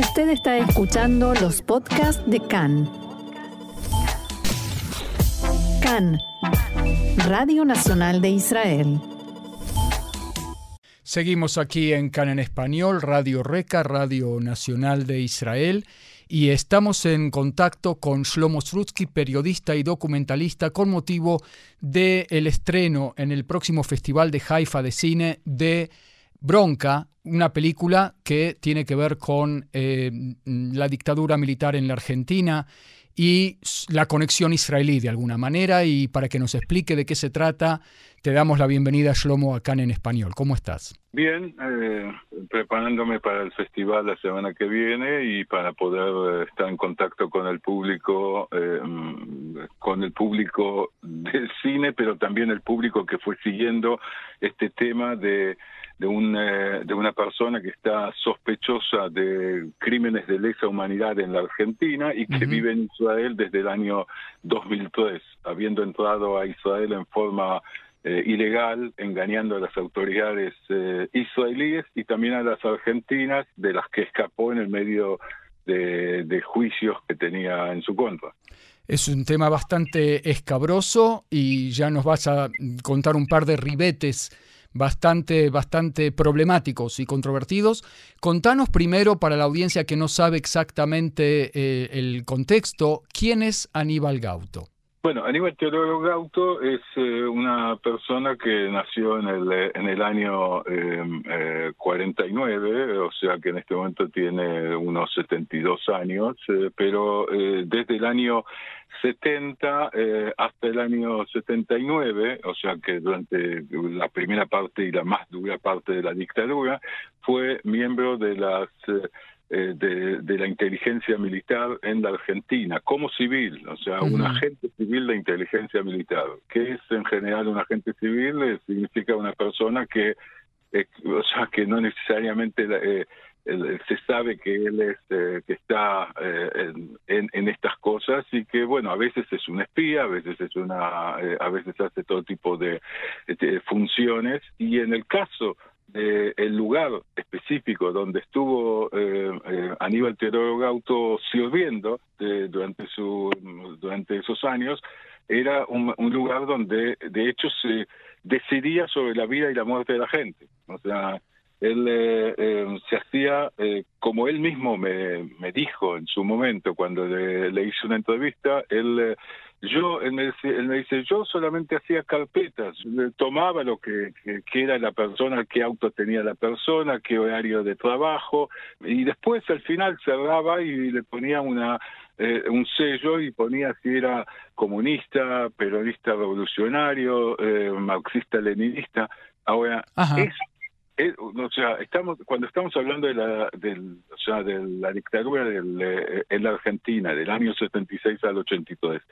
Usted está escuchando los podcasts de CAN. CAN, Radio Nacional de Israel. Seguimos aquí en CAN en español, Radio Reca, Radio Nacional de Israel y estamos en contacto con Shlomo Srutsky, periodista y documentalista, con motivo del el estreno en el próximo Festival de Haifa de Cine de Bronca, una película que tiene que ver con eh, la dictadura militar en la Argentina y la conexión israelí de alguna manera. Y para que nos explique de qué se trata, te damos la bienvenida, Shlomo, acá en español. ¿Cómo estás? Bien, eh, preparándome para el festival la semana que viene y para poder eh, estar en contacto con el público, eh, con el público del cine, pero también el público que fue siguiendo este tema de de, un, de una persona que está sospechosa de crímenes de lesa humanidad en la Argentina y que vive en Israel desde el año 2003, habiendo entrado a Israel en forma eh, ilegal, engañando a las autoridades eh, israelíes y también a las argentinas, de las que escapó en el medio de, juicios que tenía en su contra. Es un tema bastante escabroso y ya nos vas a contar un par de ribetes bastante, bastante problemáticos y controvertidos. Contanos primero, para la audiencia que no sabe exactamente eh, el contexto, ¿quién es Aníbal Gauto? Bueno, Aníbal Teodoro Gauto es eh, una persona que nació en el, en el año eh, 49, o sea que en este momento tiene unos 72 años, eh, pero eh, desde el año 70 hasta el año 79, o sea que durante la primera parte y la más dura parte de la dictadura, fue miembro de las eh, de, la inteligencia militar en la Argentina, como civil, o sea, un agente civil de inteligencia militar. que es en general un agente civil? Eh, significa una persona que, eh, o sea, que no necesariamente se sabe que él es que está en, en, estas cosas y que bueno a veces es un espía a veces es una a veces hace todo tipo de, de funciones y en el caso el lugar específico donde estuvo eh, eh, Aníbal Teodoro Gauto sirviendo durante su durante esos años era un, lugar donde de hecho se decidía sobre la vida y la muerte de la gente. O sea él eh, se hacía como él mismo me, me dijo en su momento cuando le, le hice una entrevista él yo, él me, dice, yo solamente hacía carpetas, tomaba lo que, que, era la persona, qué auto tenía la persona, qué horario de trabajo, y después al final cerraba y le ponía una eh, un sello y ponía si era comunista, peronista revolucionario, eh, marxista-leninista. Ahora, eso o sea, estamos cuando estamos hablando de la, del, o sea, de la dictadura del, eh, en la Argentina del año 76 al 83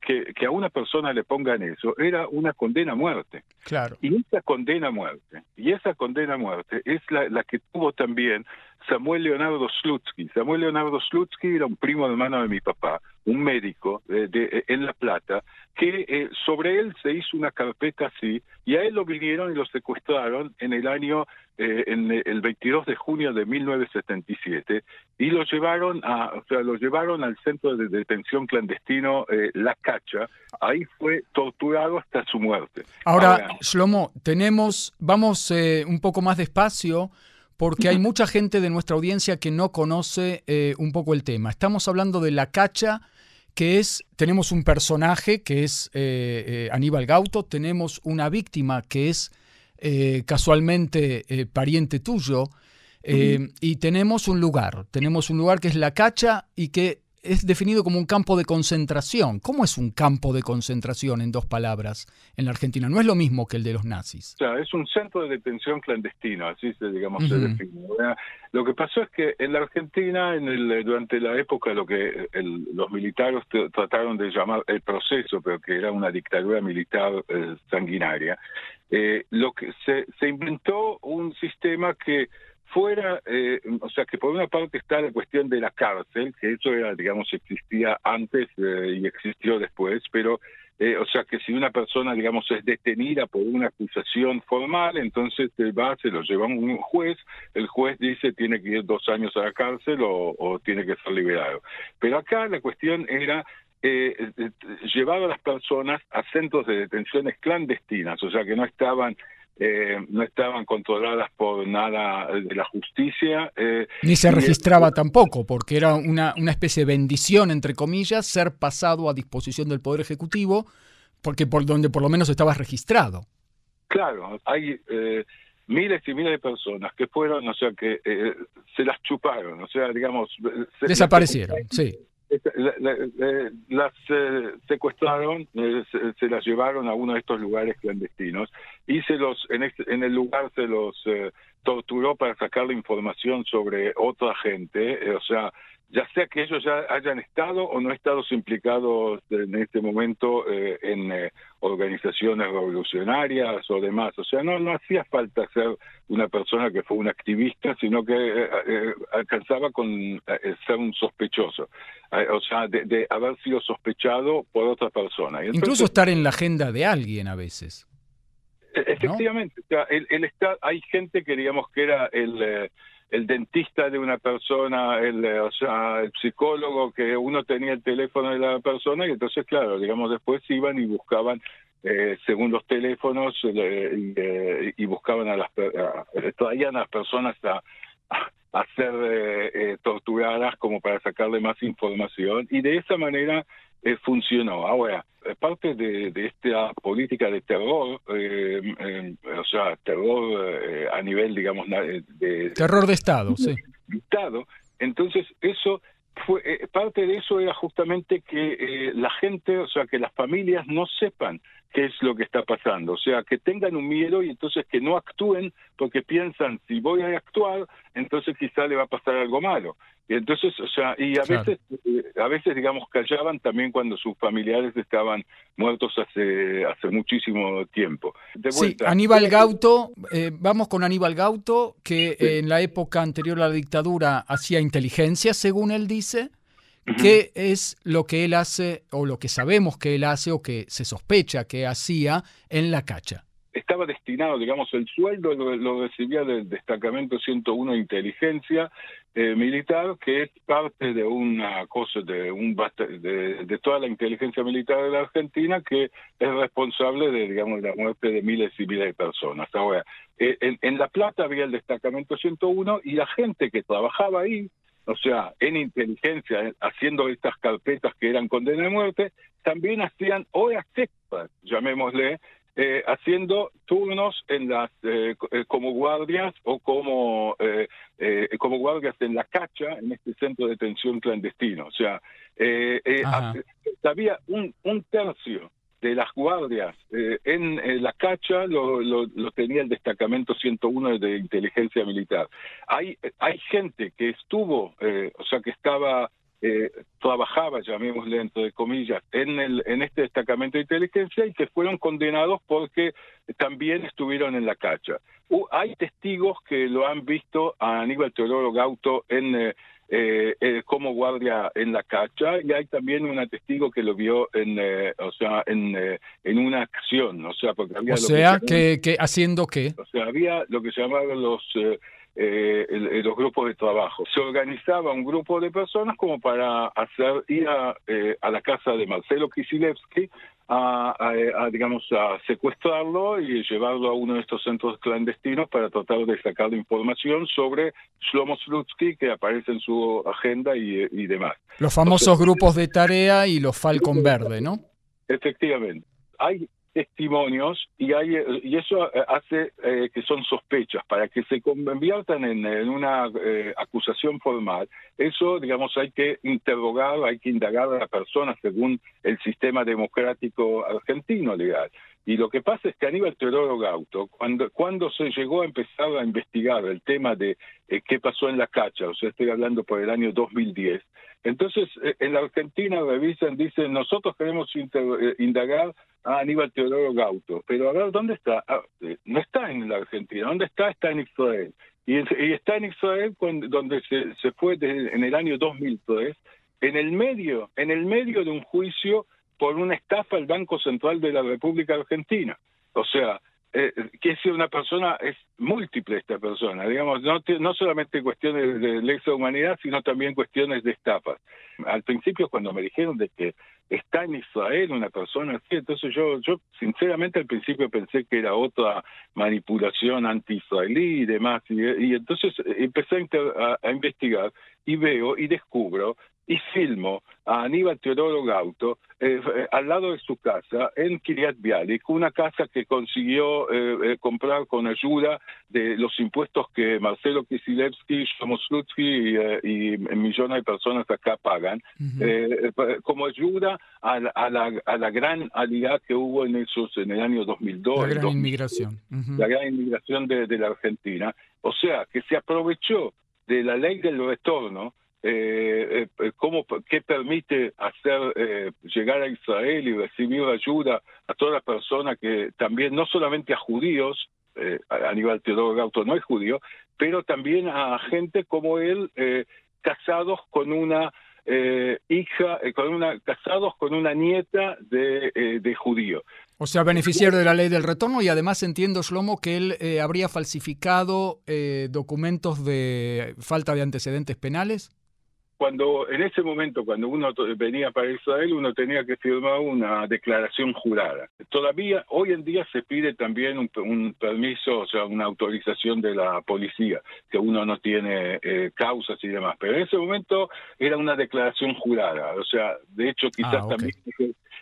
que, que, a una persona le pongan eso era una condena a muerte. Claro. Y esa condena a muerte, y esa condena a muerte es la, la que tuvo también Samuel Leonardo Slutsky. Samuel Leonardo Slutsky era un primo hermano de mi papá, un médico de, de, en La Plata, que eh, sobre él se hizo una carpeta así, y a él lo vinieron y lo secuestraron en el año, eh, en el 22 de junio de 1977, y lo llevaron a, o sea, lo llevaron al centro de detención clandestino eh, La Cacha, ahí fue torturado hasta su muerte. Ahora, Ahora Shlomo, tenemos, vamos un poco más despacio, porque hay mucha gente de nuestra audiencia que no conoce eh, un poco el tema. Estamos hablando de la cacha, que es, tenemos un personaje que es eh, eh, Aníbal Gauto, tenemos una víctima que es casualmente pariente tuyo, y tenemos un lugar, tenemos un lugar que es la cacha y que es definido como un campo de concentración. ¿Cómo es un campo de concentración en dos palabras en la Argentina? No es lo mismo que el de los nazis. O sea, es un centro de detención clandestino, así se, digamos, se define. Lo que pasó es que en la Argentina, en el, durante la época, lo que los militares trataron de llamar el proceso, pero que era una dictadura militar eh, sanguinaria, eh, lo que se, se inventó un sistema que fuera, eh, o sea, que por una parte está la cuestión de la cárcel, que eso era, digamos, existía antes eh, y existió después, pero, eh, o sea, que si una persona, digamos, es detenida por una acusación formal, entonces va, se lo lleva un juez, el juez dice tiene que ir dos años a la cárcel o, tiene que ser liberado. Pero acá la cuestión era eh, llevar a las personas a centros de detenciones clandestinas, o sea que no estaban eh, no estaban controladas por nada de la justicia. Eh, Ni se registraba tampoco, porque era una, una especie de bendición, entre comillas, ser pasado a disposición del Poder Ejecutivo, porque por donde por lo menos estaba registrado. Claro, hay eh, miles y miles de personas que fueron, o sea, que se las chuparon, o sea, digamos... Desaparecieron, sí las eh, secuestraron, eh, se, las llevaron a uno de estos lugares clandestinos y se los en, este, el lugar se los eh, torturó para sacar la información sobre otra gente, o sea, ya sea que ellos ya hayan estado o no estado implicados en este momento eh, en eh, organizaciones revolucionarias o demás. O sea, no, no hacía falta ser una persona que fue un activista, sino que eh, alcanzaba con ser un sospechoso, o sea, de, haber sido sospechado por otra persona. Incluso estar en la agenda de alguien a veces. E, efectivamente, o sea, el, el hay gente que digamos que era el el dentista de una persona, el, eh, o sea, el psicólogo, que uno tenía el teléfono de la persona y entonces, claro, digamos, después iban y buscaban, eh, según los teléfonos, eh, y, buscaban a las, traían a las personas a, a ser torturadas como para sacarle más información. Y de esa manera funcionó. Ahora, parte de, esta política de terror, eh, o sea, terror eh, a nivel, digamos, de... Terror de Estado, sí. Estado, entonces eso fue, eh, parte de eso era justamente que la gente, o sea, que las familias no sepan qué es lo que está pasando, o sea, que tengan un miedo y entonces que no actúen porque piensan, si voy a actuar, entonces quizá le va a pasar algo malo. Y entonces, o sea, y a veces, eh, a veces, digamos, callaban también cuando sus familiares estaban muertos hace, hace muchísimo tiempo. sí, Aníbal Gauto, eh, vamos con Aníbal Gauto, que en la época anterior a la dictadura hacía inteligencia, según él dice. ¿Qué es lo que él hace, o lo que sabemos que él hace, o que se sospecha que hacía en la cacha? estaba destinado, digamos, el sueldo lo, recibía del destacamento 101 de inteligencia eh, militar, que es parte de una cosa, de, un de, de, toda la inteligencia militar de la Argentina, que es responsable de, digamos, la muerte de miles y miles de personas. Ahora, eh, en, en La Plata había el destacamento 101 y la gente que trabajaba ahí, o sea, en inteligencia, haciendo estas carpetas que eran condena de muerte, también hacían horas extras, llamémosle, eh, haciendo turnos en las eh, eh, como guardias o como como guardias en la cacha en este centro de detención clandestino. O sea había un, un tercio de las guardias en, la cacha lo, tenía el destacamento 101 de inteligencia militar hay hay gente que estuvo o sea que estaba eh, trabajaba, llamémosle dentro de comillas, en, el, en este destacamento de inteligencia y que fueron condenados porque también estuvieron en la cacha. hay testigos que lo han visto a Aníbal Teodoro Gauto en, eh, eh, como guardia en la cacha y hay también un testigo que lo vio en, o sea, en, en una acción, o sea, porque había... O sea, que, que, haciendo qué? O sea, había lo que se llamaban los eh, los grupos de trabajo. Se organizaba un grupo de personas como para hacer ir a, eh, la casa de Marcelo Kisilevsky a, digamos, a secuestrarlo y llevarlo a uno de estos centros clandestinos para tratar de sacar información sobre Shlomo Slutsky que aparece en su agenda y, demás. Los famosos grupos de tarea y los Falcon Verde, ¿no? Efectivamente. Hay testimonios y hay y eso eh, hace eh, que son sospechas. Para que se conviertan en, una eh, acusación formal eso digamos hay que interrogar hay que indagar a la persona según el sistema democrático argentino legal y lo que pasa es que Aníbal Teodoro Gauto, cuando, cuando se llegó a empezar a investigar el tema de qué pasó en la cacha, o sea, estoy hablando por el año 2010, entonces en la Argentina revisan, dicen, nosotros queremos indagar a Aníbal Teodoro Gauto. Pero a ver, ¿dónde está? Ah, eh, no está en la Argentina. ¿Dónde está? Está en Israel. Y, está en Israel donde se, se fue en el año 2003, en el medio, en el medio de un juicio por una estafa al Banco Central de la República Argentina. O sea, eh, que es una persona, es múltiple esta persona, digamos, no, no solamente cuestiones de lesa humanidad, sino también cuestiones de estafas. Al principio cuando me dijeron de que está en Israel una persona así, entonces yo, yo sinceramente al principio pensé que era otra manipulación anti-israelí y demás, y, entonces empecé a investigar y veo y descubro y filmo a Aníbal Teodoro Gauto eh, eh, al lado de su casa en Kiryat Bialik, una casa que consiguió eh, comprar con ayuda de los impuestos que Marcelo Kisilevsky, Shomoslutsky y, millones de personas acá pagan, como ayuda a la, gran alianza que hubo en esos en el año 2002. La gran inmigración. La gran inmigración de, de la Argentina. O sea, que se aprovechó de la ley del retorno eh, eh, cómo, qué permite hacer eh, llegar a Israel y recibir ayuda a todas las personas que también, no solamente a judíos, eh, Aníbal Teodoro Gauto no es judío, pero también a gente como él, eh, casados con una hija, con una, casados con una nieta de, de judío. O sea, beneficiario de la ley del retorno y además entiendo, Shlomo, que él habría falsificado documentos de falta de antecedentes penales cuando en ese momento, cuando uno venía para Israel, uno tenía que firmar una declaración jurada. Todavía, hoy en día se pide también un, permiso, o sea, una autorización de la policía, que uno no tiene eh, causas y demás. Pero en ese momento era una declaración jurada. O sea, de hecho, quizás ah, también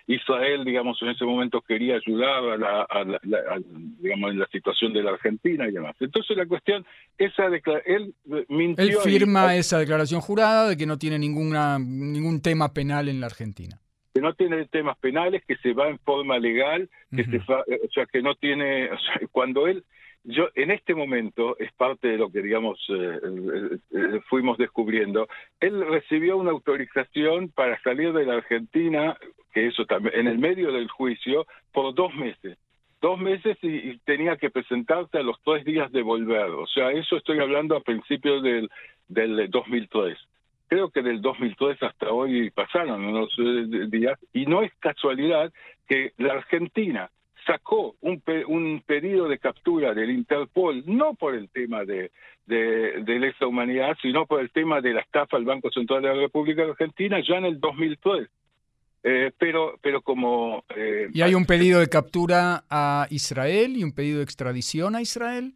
Israel, digamos, en ese momento quería ayudar a la, digamos, en la situación de la Argentina y demás. Entonces la cuestión, esa él eh, mintió. Él firma esa declaración jurada de que no tiene ninguna, ningún tema penal en la Argentina que no tiene temas penales, que se va en forma legal, que se eh, o sea, que no tiene, o sea, cuando él, yo en este momento es parte de lo que digamos eh, fuimos descubriendo, él recibió una autorización para salir de la Argentina que eso también, en el medio del juicio, por dos meses. Dos meses y, tenía que presentarse a los tres días de volver. O sea, eso estoy hablando a principios del, del 2003. Creo que del 2003 hasta hoy pasaron unos días y no es casualidad que la Argentina sacó un, un pedido de captura del Interpol, no por el tema de, de, de lesa humanidad, sino por el tema de la estafa al Banco Central de la República Argentina ya en el 2003. Eh, pero, pero como... Eh, ¿Y hay un pedido de captura a Israel y un pedido de extradición a Israel?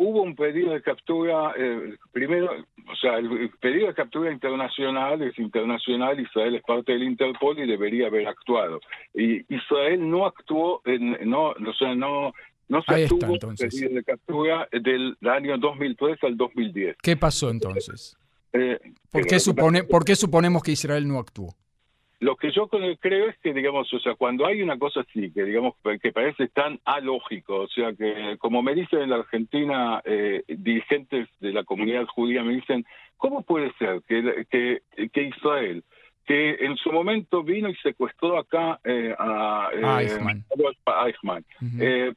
Hubo un pedido de captura, eh, primero, o sea, el pedido de captura internacional es internacional, Israel es parte del Interpol y debería haber actuado. Y Israel no actuó, en, no, o sea, no, no se tuvo pedido de captura del año 2003 al 2010. ¿Qué pasó entonces? ¿Por, qué supone, ¿Por qué suponemos que Israel no actuó? Lo que yo creo es que, digamos, o sea, cuando hay una cosa así, que digamos, que parece tan alógico, o sea, que como me dicen en la Argentina eh, dirigentes de la comunidad judía, me dicen, ¿cómo puede ser que, que, Israel, que en su momento vino y secuestró acá eh, a, eh, Eichmann,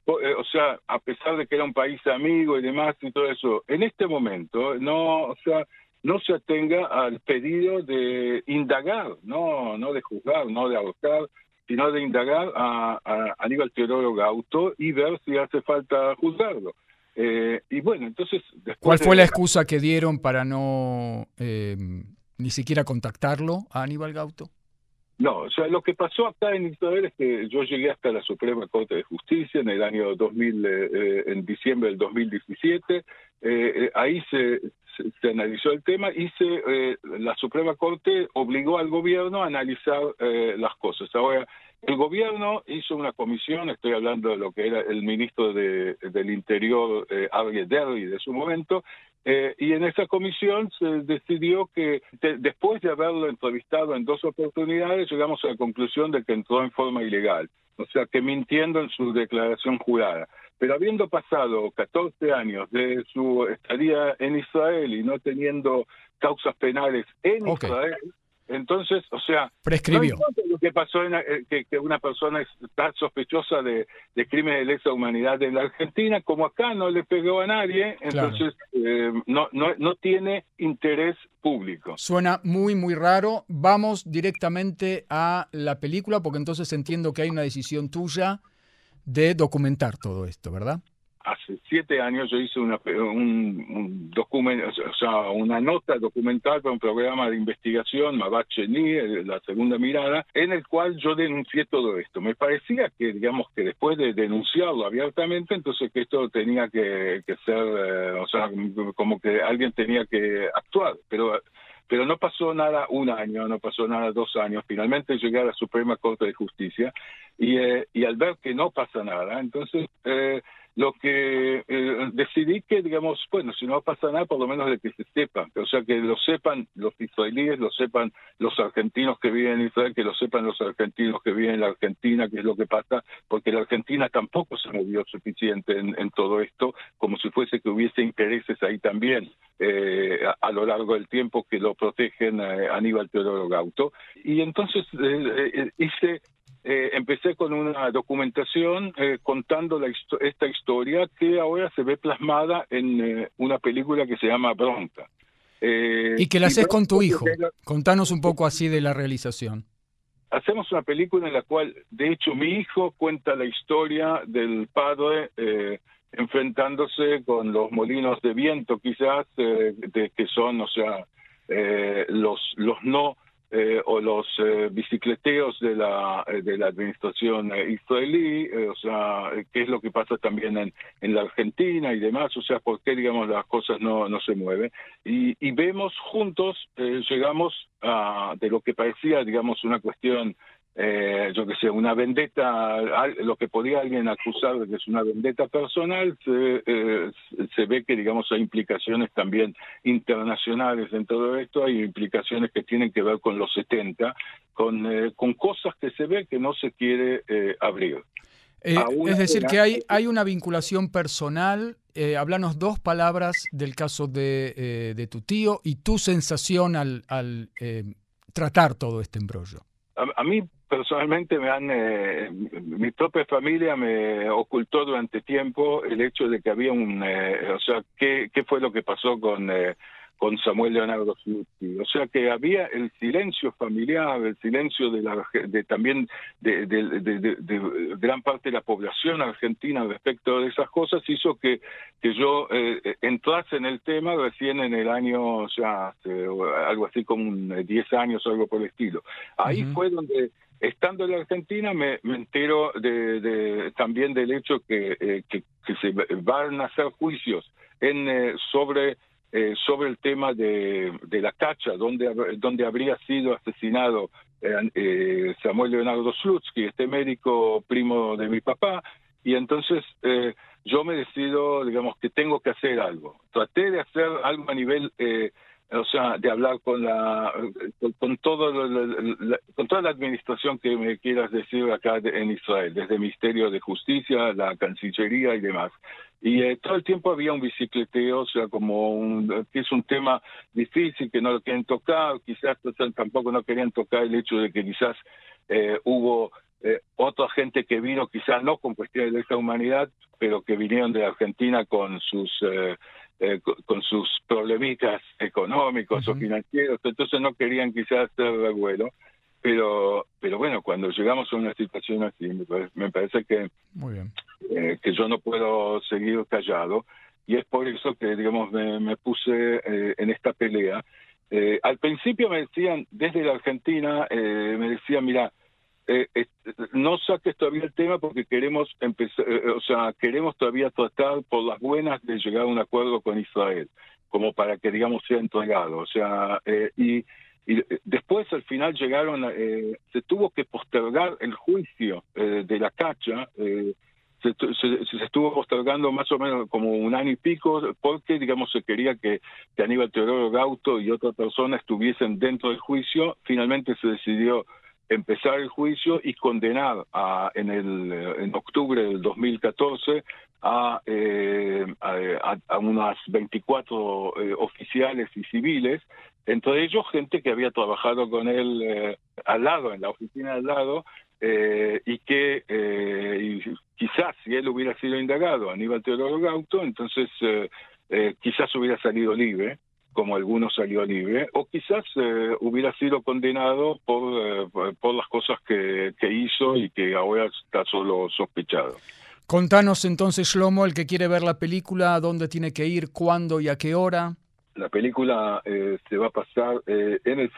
o sea, a pesar de que era un país amigo y demás y todo eso, en este momento, no, o sea, no se atenga al pedido de indagar, no, no de juzgar, no de ahorcar, sino de indagar a, a Aníbal Teodoro Gauto y ver si hace falta juzgarlo. Eh, y bueno, entonces... ¿Cuál fue la excusa que dieron para no eh, ni siquiera contactarlo a Aníbal Gauto? No, o sea, lo que pasó acá en Israel es que yo llegué hasta la Suprema Corte de Justicia en el año 2000, eh, en diciembre del 2017. ahí se, se, analizó el tema y se, eh, la Suprema Corte obligó al gobierno a analizar eh, las cosas. Ahora, el gobierno hizo una comisión, estoy hablando de lo que era el ministro de, del Interior, eh, Ariel Derry, de su momento, eh, y en esa comisión se decidió que después de haberlo entrevistado en dos oportunidades, llegamos a la conclusión de que entró en forma ilegal, o sea, que mintiendo en su declaración jurada. Pero habiendo pasado 14 años de su estadía en Israel y no teniendo causas penales en Israel, Entonces, o sea, prescribió. lo que pasó en, eh, que, una persona está sospechosa de, de crímenes de lesa humanidad en la Argentina, como acá no le pegó a nadie, entonces eh, no, no, no tiene interés público. Suena muy, muy raro. Vamos directamente a la película, porque entonces entiendo que hay una decisión tuya de documentar todo esto, ¿verdad? Hace siete años yo hice una, un, documento, o sea, una nota documental para un programa de investigación, Mabacheni, la segunda mirada, en el cual yo denuncié todo esto. Me parecía que, digamos, que después de denunciarlo abiertamente, entonces que esto tenía que, ser, eh, o sea, como que alguien tenía que actuar, pero pero no pasó nada un año, no pasó nada dos años. Finalmente llegué a la Suprema Corte de Justicia y, eh, y al ver que no pasa nada, entonces eh, lo que eh, decidí que, digamos, bueno, si no pasa nada, por lo menos de que se sepa, o sea, que lo sepan los israelíes, lo sepan los argentinos que viven en Israel, que lo sepan los argentinos que viven en la Argentina, qué es lo que pasa, porque la Argentina tampoco se movió suficiente en, todo esto, como si fuese que hubiese intereses ahí también eh, a, lo largo del tiempo que lo protegen eh, Aníbal Teodoro Gauto. Y entonces hice eh, empecé con una documentación eh, contando la esta historia que ahora se ve plasmada en eh, una película que se llama Bronca. y que la haces con tu hijo. Contanos un poco así de la realización. Hacemos una película en la cual, de hecho, mi hijo cuenta la historia del padre enfrentándose con los molinos de viento, quizás, de, que son, o sea, los, los no eh, o los eh, bicicleteos de la, eh, de la administración israelí, o sea, qué es lo que pasa también en, en la Argentina y demás, o sea, por qué, digamos, las cosas no, no se mueven. Y, y vemos juntos, llegamos a, de lo que parecía, digamos, una cuestión eh, yo que sé, una vendetta, lo que podía alguien acusar de que es una vendetta personal, se, eh, se ve que, digamos, hay implicaciones también internacionales en todo esto, hay implicaciones que tienen que ver con los 70, con, eh, con cosas que se ve que no se quiere abrir. es decir, que hay, hay una vinculación personal. Eh, háblanos dos palabras del caso de, de, tu tío y tu sensación al, al tratar todo este embrollo. A mí personalmente me han, eh, mi propia familia me ocultó durante tiempo el hecho de que había un, eh, o sea, qué, qué fue lo que pasó con, eh, con Samuel Leonardo Slutsky. O sea que había el silencio familiar, el silencio de, la, de también de, de, gran parte de la población argentina respecto de esas cosas, hizo que, que yo entrase en el tema recién en el año, o sea, algo así como 10 años o algo por el estilo. Ahí fue donde Estando en la Argentina me, entero de, también del hecho que, eh, que, se van a hacer juicios en, eh, sobre, eh, sobre el tema de, de, la cacha, donde, donde habría sido asesinado Samuel Leonardo Slutsky, este médico primo de mi papá, y entonces yo me decido, digamos, que tengo que hacer algo. Traté de hacer algo a nivel o sea, de hablar con la con, todo con toda la administración que me quieras decir acá en Israel, desde el Ministerio de Justicia, la Cancillería y demás. Y eh, todo el tiempo había un bicicleteo, o sea, como un, que es un tema difícil, que no lo quieren tocar, quizás tampoco no querían tocar el hecho de que quizás eh, hubo eh, otra gente que vino, quizás no con cuestiones de esta humanidad, pero que vinieron de Argentina con sus eh, eh, con, sus problemitas económicos o financieros, entonces no querían quizás hacer revuelo, pero pero bueno, cuando llegamos a una situación así, me parece, que, eh, que yo no puedo seguir callado y es por eso que, digamos, me, puse eh, en esta pelea. al principio me decían, desde la Argentina, me decían, mira, eh, no saques todavía el tema porque queremos empezar, eh, o sea, queremos todavía tratar por las buenas de llegar a un acuerdo con Israel, como para que digamos sea entregado, o sea, eh, y, después al final llegaron, se tuvo que postergar el juicio de la cacha. Se, se, estuvo postergando más o menos como un año y pico porque, digamos, se quería que, que Aníbal Teodoro Gauto y otra persona estuviesen dentro del juicio. Finalmente se decidió empezar el juicio y condenar a, en, el, en octubre del 2014 a, eh, a, unas 24 eh, oficiales y civiles entre ellos gente que había trabajado con él al lado, en la oficina al lado, y que quizás si él hubiera sido indagado, Aníbal Teodoro Gauto, entonces quizás hubiera salido libre como algunos salió libre, o quizás eh, hubiera sido condenado por, eh, por las cosas que, que, hizo y que ahora está solo sospechado. Contanos entonces, Shlomo, el que quiere ver la película, dónde tiene que ir, cuándo y a qué hora. La película eh, se va a pasar en el,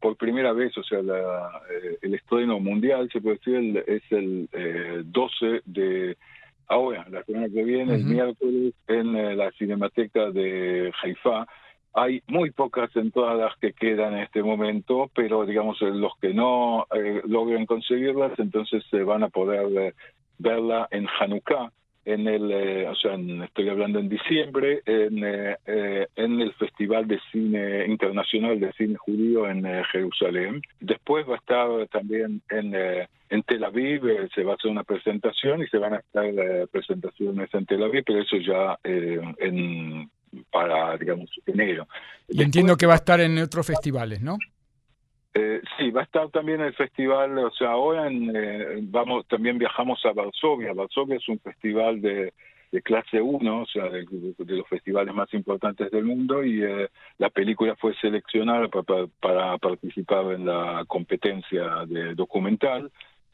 por primera vez, o sea, la, el estreno mundial, se puede decir, es el 12 de ahora, la semana que viene, el miércoles, en la Cinemateca de Haifa hay muy pocas entradas que quedan en este momento, pero digamos los que no eh, logren conseguirlas, entonces se van a poder eh, verla en Hanukkah, en el, eh, o sea, estoy hablando en diciembre, en, en el Festival de Cine Internacional de Cine Judío en Jerusalén. Después va a estar también en, en Tel Aviv, se va a hacer una presentación y se van a hacer presentaciones en Tel Aviv, pero eso ya en para, digamos, enero. Y entiendo que va a estar en otros festivales, ¿no? Eh, sí, va a estar también el festival, o sea, ahora en, eh, vamos, también viajamos a Varsovia. Varsovia es un festival de, de clase 1, o sea, de, los festivales más importantes del mundo, y eh, la película fue seleccionada para, para, participar en la competencia de documental.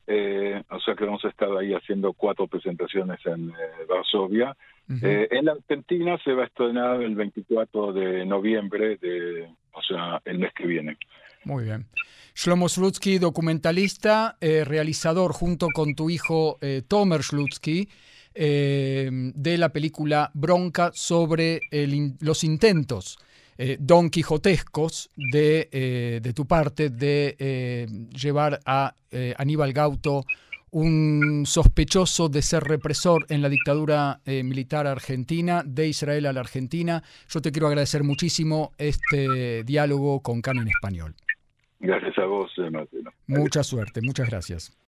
o sea que vamos a estar ahí haciendo cuatro presentaciones en Varsovia eh, en la Argentina se va a estrenar el 24 de noviembre, de, o sea, el mes que viene. Muy bien. Shlomo Slutsky, documentalista, eh, realizador junto con tu hijo eh, Tomer Slutsky de la película Bronca sobre los intentos don quijotescos de, de, tu parte de llevar a Aníbal Gauto un sospechoso de ser represor en la dictadura eh, militar argentina, de Israel a la Argentina. Yo te quiero agradecer muchísimo este diálogo con CAN en español. Gracias a vos, eh, Martino. Mucha suerte, muchas gracias.